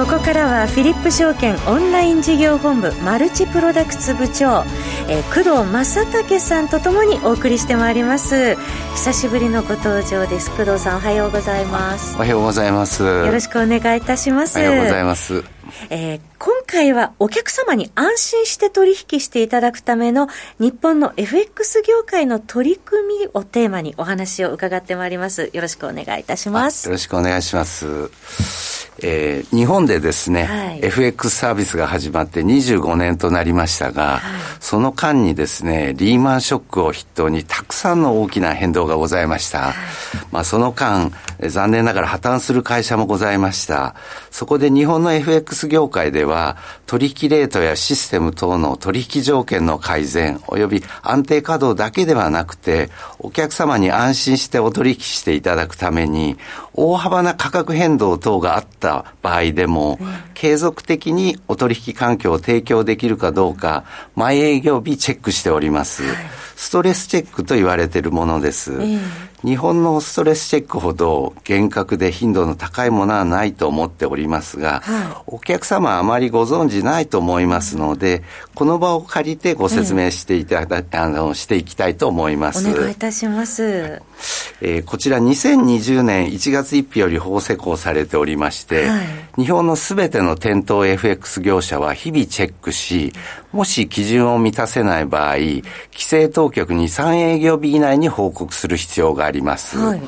ここからはフィリップ証券オンライン事業本部マルチプロダクツ部長、えー、工藤正武さんとともにお送りしてまいります久しぶりのご登場です工藤さんおはようございますおはようございますよろしくお願いいたしますおはようございますえー、今回はお客様に安心して取引していただくための日本の FX 業界の取り組みをテーマにお話を伺ってまいります。よろしくお願いいたします。よろしくお願いします。えー、日本でですね、はい、FX サービスが始まって25年となりましたが、はい、その間にですね、リーマンショックを筆頭にたくさんの大きな変動がございました。はい、まあその間、残念ながら破綻する会社もございました。そこで日本の FX 業界では、取引レートやシステム等の取引条件の改善、及び安定稼働だけではなくて、お客様に安心してお取引していただくために、大幅な価格変動等があった場合でも、継続的にお取引環境を提供できるかどうか、毎営業日チェックしております。ストレスチェックと言われているものです。日本のストレスチェックほど厳格で頻度の高いものはないと思っておりますが、はい、お客様はあまりご存知ないと思いますので、この場を借りてご説明していただ、えあの、していきたいと思います。お願いいたします。えー、こちら2020年1月1日より法施行されておりまして、はい、日本のすべての店頭 FX 業者は日々チェックし、もし基準を満たせない場合、規制当局に3営業日以内に報告する必要があります。はい。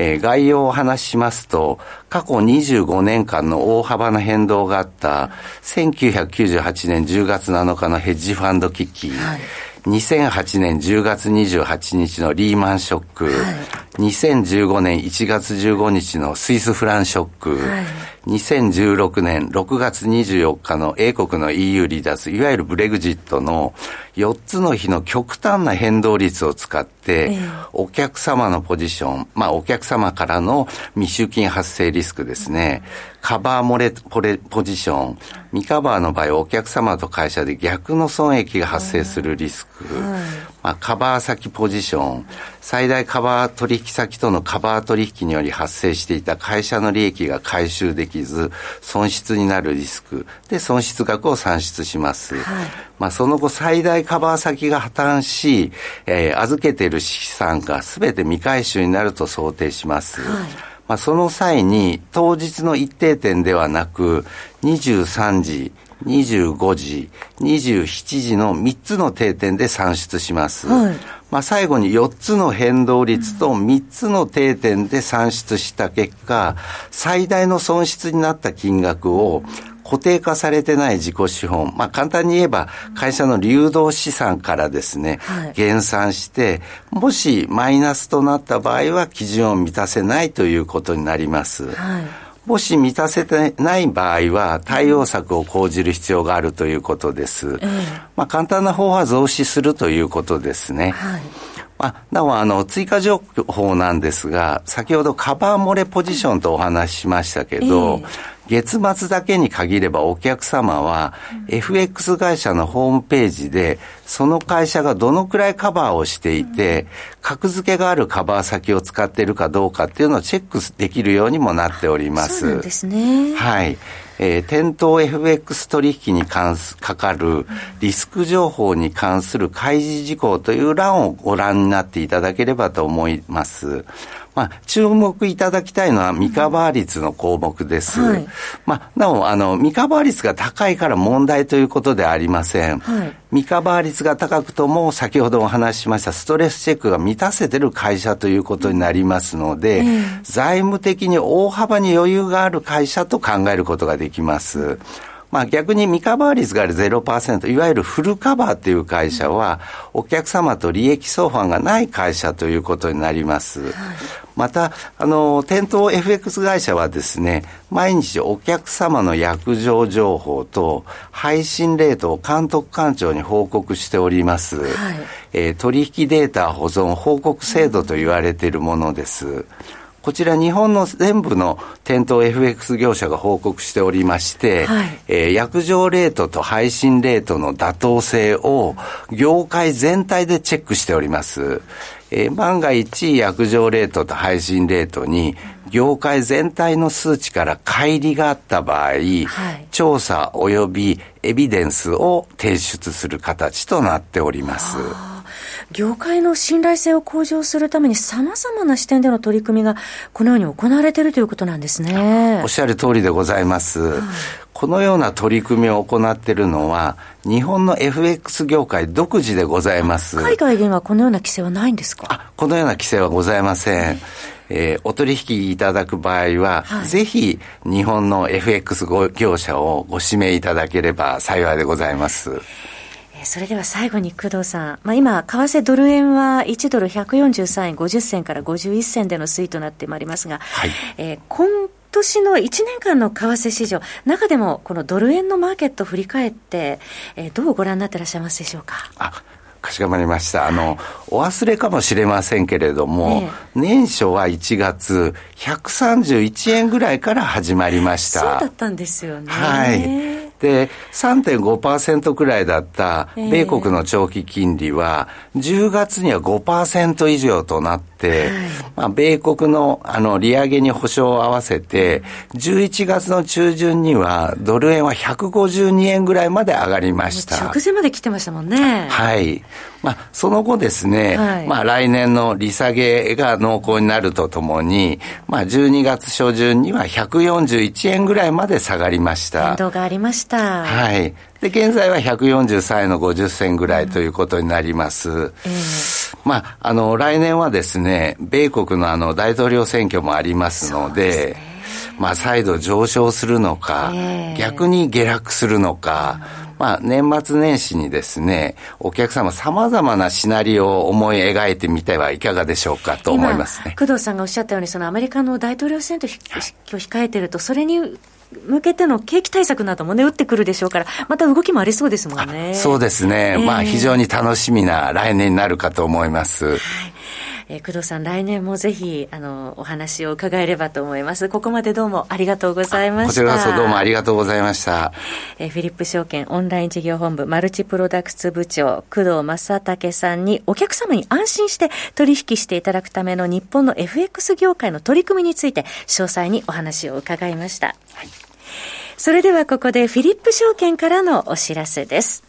えー、概要をお話ししますと、過去25年間の大幅な変動があった1998年10月7日のヘッジファンド危機、はい、2008年10月28日のリーマンショック、はい、2015年1月15日のスイスフランショック、はい2016年6月24日の英国の EU 離脱、いわゆるブレグジットの4つの日の極端な変動率を使って、お客様のポジション、まあお客様からの未収金発生リスクですね、カバー漏れポレポジション、未カバーの場合お客様と会社で逆の損益が発生するリスク、まあ、カバー先ポジション、最大カバー取引先とのカバー取引により発生していた会社の利益が回収できず、損失になるリスクで損失額を算出します。はい、まあ、その後最大カバー先が破綻し、えー、預けている資産が全て未回収になると想定します。はいまあ、その際に当日の一定点ではなく23時、25時、27時の3つの定点で算出します。はい、まあ、最後に4つの変動率と3つの定点で算出した結果、最大の損失になった金額を固定化されてない自己資本、まあ簡単に言えば会社の流動資産からですね、はい、減算して、もしマイナスとなった場合は基準を満たせないということになります。はいもし満たせてない場合は、対応策を講じる必要があるということです。うん、まあ、簡単な方は増資するということですね。はいまあ、なお、あの、追加情報なんですが、先ほどカバー漏れポジションとお話ししましたけど、えー、月末だけに限ればお客様は、FX 会社のホームページで、その会社がどのくらいカバーをしていて、格付けがあるカバー先を使っているかどうかっていうのをチェックできるようにもなっております。そうですね。はい。えー、店頭 FX 取引に関す、かかるリスク情報に関する開示事項という欄をご覧になっていただければと思います。まあ、注目いただきたいのは未カバー率の項目です。はい、まあ、なお、あの、未カバー率が高いから問題ということではありません。はい、未カバー率が高くとも、先ほどお話ししましたストレスチェックが満たせてる会社ということになりますので、財務的に大幅に余裕がある会社と考えることができます。まあ逆に未カバー率が0%、いわゆるフルカバーっていう会社は、お客様と利益相反がない会社ということになります。はい、また、あの、店頭 FX 会社はですね、毎日お客様の約定情報と配信レートを監督官庁に報告しております。はい、えー、取引データ保存報告制度と言われているものです。こちら日本の全部の店頭 FX 業者が報告しておりまして、はい、えー、約定レートと配信レートの妥当性を業界全体でチェックしております。えー、万が一約定レートと配信レートに業界全体の数値から乖離があった場合、はい、調査及びエビデンスを提出する形となっております。業界の信頼性を向上するために様々な視点での取り組みがこのように行われているということなんですね。おっしゃる通りでございます。はい、このような取り組みを行っているのは、日本の FX 業界独自でございます。海外ではこのような規制はないんですか？あこのような規制はございません。えー、お取引いただく場合は、はい、ぜひ日本の FX 業者をご指名いただければ幸いでございます。それでは最後に工藤さん、まあ、今、為替ドル円は1ドル143円50銭から51銭での推移となってまいりますが、はい、えー、今年の1年間の為替市場、中でもこのドル円のマーケットを振り返って、えー、どうご覧になってらっしゃいますでしょうか？あかしこまりました。あの、お忘れかもしれませんけれども、ええ、年初は1月、131円ぐらいから始まりました。そうだったんですよね。はい。で、3.5%くらいだった米国の長期金利は、10月には5%以上となって、まあ、米国のあの利上げに保証を合わせて、11月の中旬にはドル円は152円ぐらいまで上がりました。直前まで来てましたもんね。はい。まあ、その後ですね、はい、まあ、来年の利下げが濃厚になるとともに、まあ、12月初旬には141円ぐらいまで下がりました。変動がありました。はい。で、現在は143円の50銭ぐらいということになります。うんえー、まあ、あの、来年はですね、米国のあの、大統領選挙もありますので、まあ、再度上昇するのか、えー、逆に下落するのか、うんまあ、年末年始にですね、お客様様々なシナリオを思い描いてみてはいかがでしょうかと思いますね。工藤さんがおっしゃったように、そのアメリカの大統領選挙今日控えてると、それに向けての景気対策などもね、打ってくるでしょうから、また動きもありそうですもんね。そうですね。えー、まあ、非常に楽しみな来年になるかと思います。はいえー、工藤さん、来年もぜひ、あの、お話を伺えればと思います。ここまでどうもありがとうございました。こちらこそどうもありがとうございました。えー、フィリップ証券オンライン事業本部マルチプロダクツ部長、工藤正武さんにお客様に安心して取引していただくための日本の FX 業界の取り組みについて、詳細にお話を伺いました。はい、それではここでフィリップ証券からのお知らせです。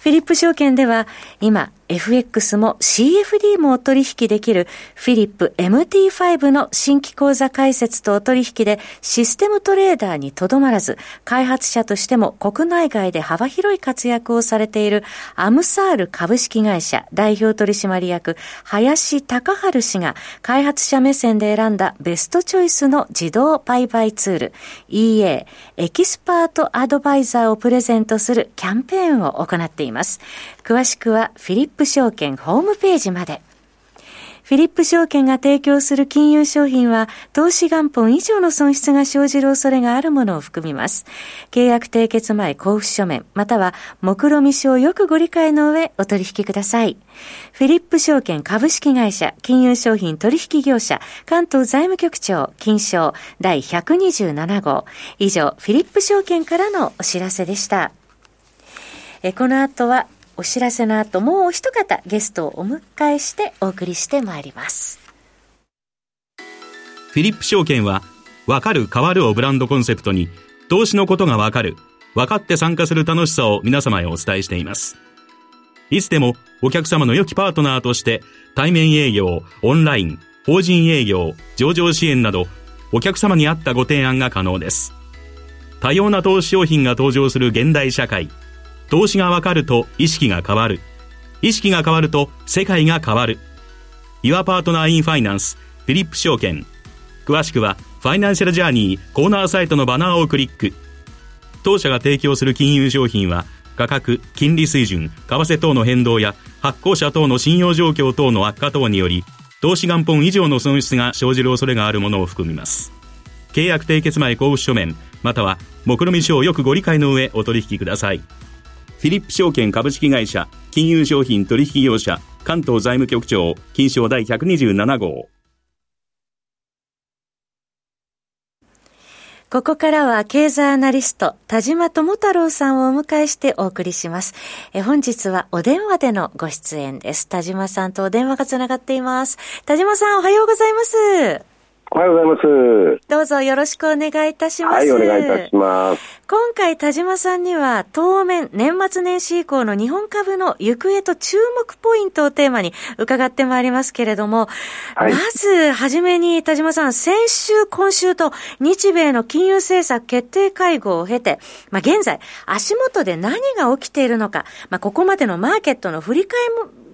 フィリップ証券では今 FX も CFD もお取引できるフィリップ MT5 の新規口座開設とお取引でシステムトレーダーにとどまらず、開発者としても国内外で幅広い活躍をされているアムサール株式会社代表取締役林隆治氏が開発者目線で選んだベストチョイスの自動売買ツール EA エキスパートアドバイザーをプレゼントするキャンペーンを行っています。詳しくはフィリップップ証券ホームページまで。フィリップ証券が提供する金融商品は、投資元本以上の損失が生じる恐れがあるものを含みます。契約締結前交付書面、または、目論見書をよくご理解の上、お取引ください。フィリップ証券株式会社、金融商品取引業者、関東財務局長、金賞第127号。以上、フィリップ証券からのお知らせでした。えこの後はお知らせの後、もうお一方ゲストをお迎えしてお送りしてまいります。フィリップ証券は、わかる変わるをブランドコンセプトに、投資のことがわかる、分かって参加する楽しさを皆様へお伝えしています。いつでもお客様の良きパートナーとして、対面営業、オンライン、法人営業、上場支援など、お客様に合ったご提案が可能です。多様な投資商品が登場する現代社会。投資がわかると意識が変わる。意識が変わると世界が変わる。Your Partner in Finance フィリップ証券。詳しくはファイナンシャルジャーニーコーナーサイトのバナーをクリック。当社が提供する金融商品は価格、金利水準、為替等の変動や発行者等の信用状況等の悪化等により投資元本以上の損失が生じる恐れがあるものを含みます。契約締結前交付書面、または目論見書をよくご理解の上お取引ください。フィリップ証券株式会社金融商品取引業者関東財務局長金賞第127号。ここからは経済アナリスト田島智太郎さんをお迎えしてお送りします。え本日はお電話でのご出演です。田島さんとお電話がつながっています。田島さんおはようございます。おはようございます。どうぞよろしくお願いいたします。はい、お願いいたします。今回、田島さんには、当面、年末年始以降の日本株の行方と注目ポイントをテーマに伺ってまいりますけれども、はい、まず、はじめに、田島さん、先週、今週と、日米の金融政策決定会合を経て、まあ、現在、足元で何が起きているのか、まあ、ここまでのマーケットの振り返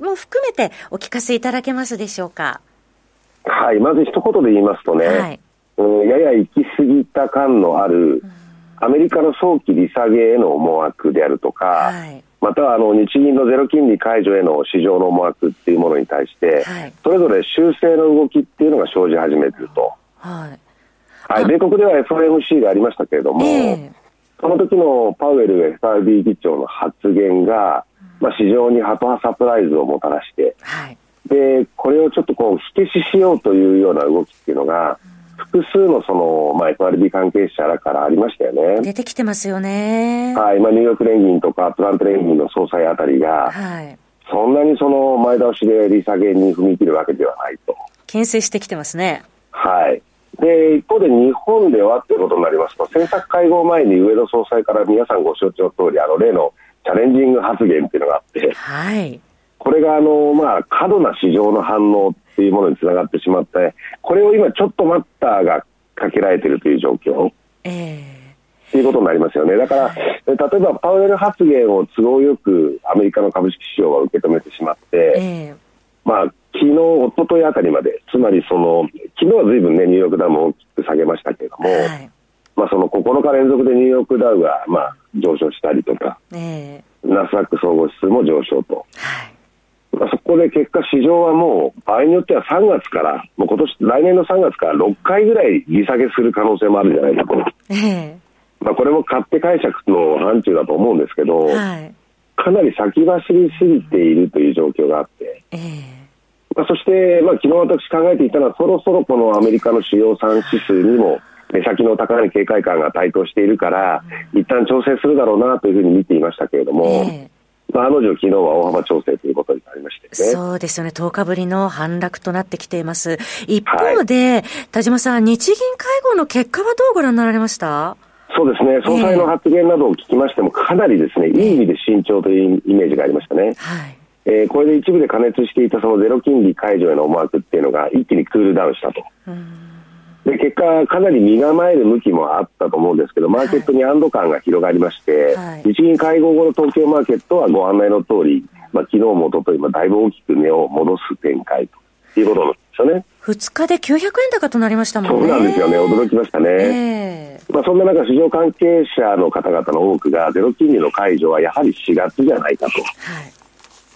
りも含めて、お聞かせいただけますでしょうか？はい、まず一言で言いますとね、はい、うん、やや行き過ぎた感のある、アメリカの早期利下げへの思惑であるとか、はい、またはあの日銀のゼロ金利解除への市場の思惑っていうものに対して、はい、それぞれ修正の動きっていうのが生じ始めていると。はい、はい、米国では FOMC がありましたけれども、えー、その時のパウエル FRB 議長の発言が、まあ、市場にハト派サプライズをもたらして、はいでこれをちょっとこう火消ししようというような動きっていうのが、複数のその、まあ、FRB 関係者らからありましたよね。出てきてますよね。はい。まあ、ニューヨーク連銀とかトランプ連銀の総裁あたりが、はい。そんなにその前倒しで利下げに踏み切るわけではないと。牽制してきてますね。はい。で、一方で日本ではっていうことになりますと、政策会合前に上野総裁から皆さんご承知の通り、あの例のチャレンジング発言っていうのがあって、はい。これがあの、まあ、過度な市場の反応っていうものにつながってしまって、これを今ちょっと待ったがかけられているという状況。えーっていうことになりますよね。だから、例えばパウエル発言を都合よくアメリカの株式市場は受け止めてしまって、えー、まあ、昨日、一昨日あたりまで、つまりその、昨日はずいぶんね、ニューヨークダウも大きく下げましたけれども、はい、まあ、その9日連続でニューヨークダウが、まあ、上昇したりとか、えー、ナスダック総合指数も上昇と。はいそこで結果、市場はもう場合によっては3月から、もう今年来年の3月から6回ぐらい利下げする可能性もあるんじゃないかと、えー、まあ、これも勝手解釈の範疇だと思うんですけど、はい、かなり先走りすぎているという状況があって、えー、まあ、そして、まあ、昨日私考えていたのは、そろそろこのアメリカの主要産指数にも、目先の高い警戒感が台頭しているから、一旦調整するだろうなというふうに見ていましたけれども、えーあの女、昨日は大幅調整ということになりましてね。そうですよね。10日ぶりの反落となってきています。一方で、はい、田島さん、日銀会合の結果はどうご覧になられました？そうですね。総裁の発言などを聞きましても、かなりですね、いい意味で慎重というイメージがありましたね。はい。えー、これで一部で加熱していたそのゼロ金利解除への思惑っていうのが一気にクールダウンしたと。うんで結果、かなり身構える向きもあったと思うんですけど、マーケットに安堵感が広がりまして、はい、日銀会合後の東京マーケットはご案内の通り、まあ昨日も一昨日もだいぶ大きく値を戻す展開ということなんですよね。2日で900円高となりましたもんね。そうなんですよね、驚きましたね。えー、まあそんな中、市場関係者の方々の多くが、ゼロ金利の解除はやはり4月じゃないかと。はい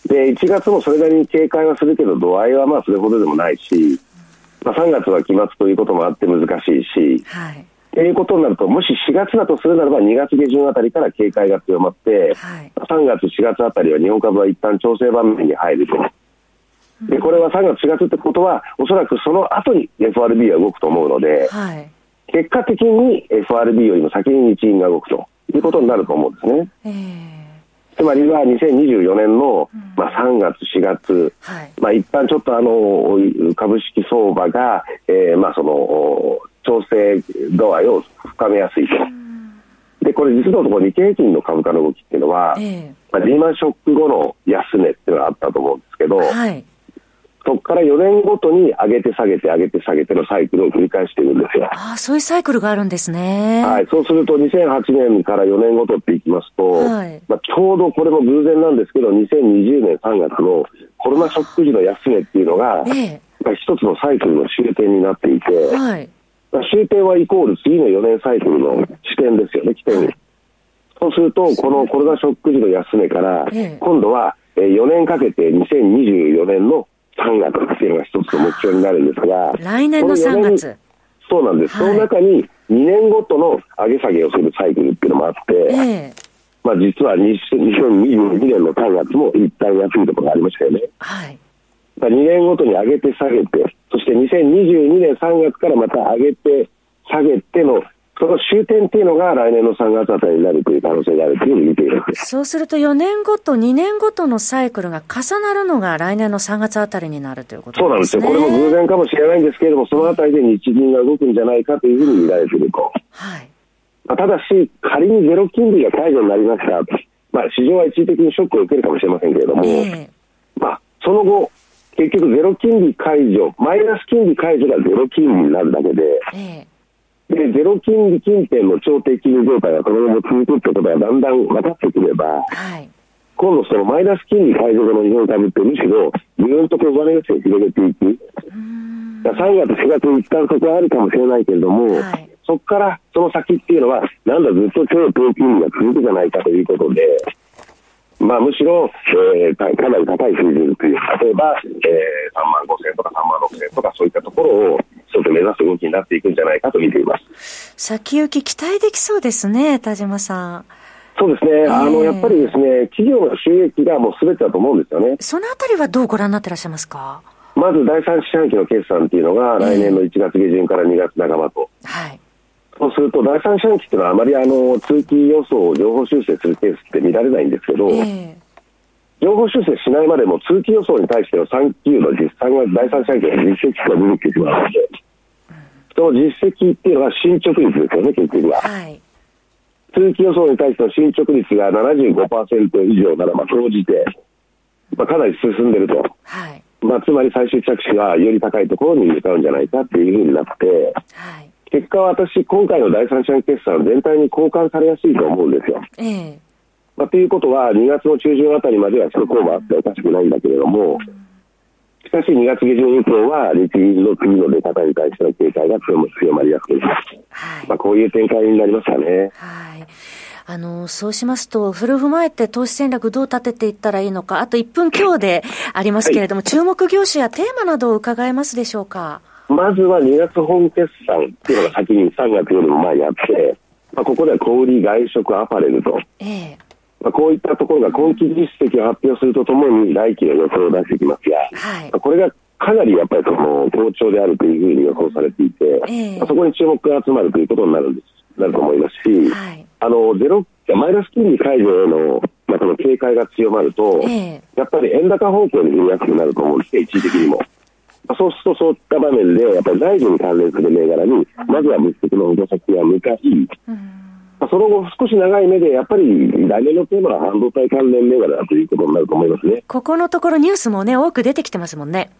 で1月もそれなりに警戒はするけど度合いはまあそれほどでもないし、まあ、3月は期末ということもあって難しいし、はい、ということになると、もし4月だとするならば、2月下旬あたりから警戒が強まって、はい、3月、4月あたりは日本株は一旦調整場面に入ると。でこれは3月、4月ってことは、おそらくその後に FRB は動くと思うので、はい、結果的に FRB よりも先に日銀が動くということになると思うんですね。えーつまりは2024年の、まあ、3月、4月、はい、まあ、一旦ちょっとあの株式相場が、えー、まあその調整度合いを深めやすいと。でこれ実のところ日経平均の株価の動きっていうのは、えー、まあ、リーマンショック後の安値っていうのがあったと思うんですけど、はい、そこから4年ごとに上げて下げて上げて下げてのサイクルを繰り返しているんですよ。ああ、そういうサイクルがあるんですね。はい。そうすると2008年から4年ごとっていきますと、はい、まあ、ちょうどこれも偶然なんですけど、2020年3月のコロナショック時の安値っていうのが、ええ、まあ、一つのサイクルの終点になっていて、はい、まあ、終点はイコール次の4年サイクルの地点ですよね、起点。はい、そうすると、このコロナショック時の安値から、今度は4年かけて2024年の3月っていうのが一つの目標になるんですが、来年の3月。そうなんです、はい、その中に2年ごとの上げ下げをするサイクルっていうのもあって、えー、まあ、実は2022年の3月も一旦安いところがありましたよね。はい、2年ごとに上げて下げて、そして2022年3月からまた上げて下げてのその終点っていうのが来年の3月あたりになるという可能性があるというふうに見ています。そうすると4年ごと、2年ごとのサイクルが重なるのが来年の3月あたりになるということですね。そうなんですよ。これも偶然かもしれないんですけれども、そのあたりで日銀が動くんじゃないかというふうに見られていると。はい。まあ、ただし、仮にゼロ金利が解除になりました。まあ、市場は一時的にショックを受けるかもしれませんけれども、えー、まあ、その後、結局ゼロ金利解除、マイナス金利解除がゼロ金利になるだけで、えーで、ゼロ金利近辺の超低金利状態がこのまま続くってことがだんだん分かってくれば、はい、今度そのマイナス金利解除後の日本株ってむしろ、ぐーんと小金寄せを広げていく。3月、4月に一旦そこはあるかもしれないけれども、はい、そこからその先っていうのは、なんだずっと超低金利が続くじゃないかということで、まあ、むしろ、えー、かなり高い水準という、例えば、えー、3万5千とか3万6千とかそういったところを、ちょっと目指す動きになっていくんじゃないかと見ています。先行き期待できそうですね、田島さん。そうですね、えー、あのやっぱりですね、企業の収益がもうすべてだと思うんですよね。そのあたりはどうご覧になってらっしゃいますか？まず第三四半期の決算っていうのが、来年の1月下旬から2月半ばと。はい。そうすると、第三四半期っていうのは、あまりあの通期予想を情報修正するケースって見られないんですけど、えー、情報修正しないまでも通期予想に対しての3級の実際は第三四半期の実績が出てきてしまうので、その実績っていうのは進捗率ですよね、結局は。はい通期予想に対しての進捗率が75%以上なら、まあ、総じて、まあ、かなり進んでると。はいまあ、つまり最終着手がより高いところに向かうんじゃないかっていうふうになって、はい、結果私、今回の第三者決算全体に交換されやすいと思うんですよ。ええまあ、ということは、2月の中旬あたりまではそこもあっておかしくないんだけれども、しかし2月下旬以降は、日銀の次の出方に対しての警戒が強まりやすくなります。はい、まあ、こういう展開になりましたね。はいあの、そうしますと、フル踏まえて投資戦略どう立てていったらいいのか、あと1分強でありますけれども、はい、注目業種やテーマなどを伺えますでしょうか？まずは2月本決算っていうのが先に3月よりも前にあって、まあ、ここでは小売、外食、アパレルと。ええ。まあ、こういったところが今期実績を発表するとともに来期の予想を出してきますが、はい、これがかなりやっぱりその好調であるというふうに予想されていて、えー、そこに注目が集まるということになるんですなると思いますし、はい、あのゼロマイナス金利解除への、まあ、その警戒が強まると、えー、やっぱり円高方向に振りやすくなると思うんですね、一時的にも。そうすると、そういった場面で、やっぱり内需に関連する銘柄に、まずは物質の補助先が向かい、うんその後、少し長い目で、やっぱり来年のテーマは半導体関連銘柄だということになると思いますね。ここのところニュースもね、多く出てきてますもんね。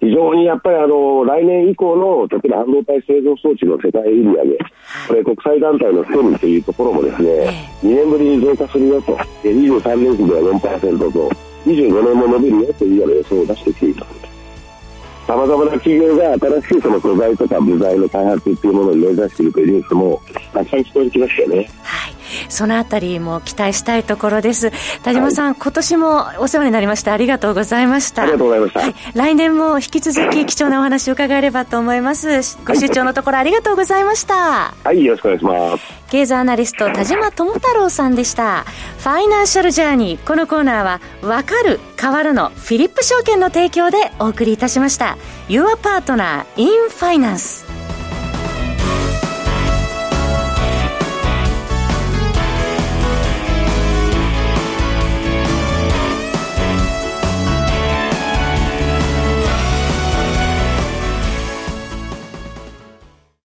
非常にやっぱりあの、来年以降の、例えば半導体製造装置の世界売上、これ国際団体のセミというところもですね、2年ぶりに増加するよと、23年期では4%と、25年も伸びるよというような予想を出してきています。さまざまな企業が新しいその素材とか部材の開発っていうものに目指しているというニュースもたくさん聞こえてきましたよね。はい。そのあたりも期待したいところです。田島さん、はい、今年もお世話になりました。ありがとうございました。ありがとうございました。はい、来年も引き続き貴重なお話を伺えればと思います。ご視聴のところありがとうございました。はい、よろしくお願いします。経済アナリスト田島智太郎さんでした。ファイナンシャルジャーニー。このコーナーは、わかる、変わるのフィリップ証券の提供でお送りいたしました。Your Partner in Finance。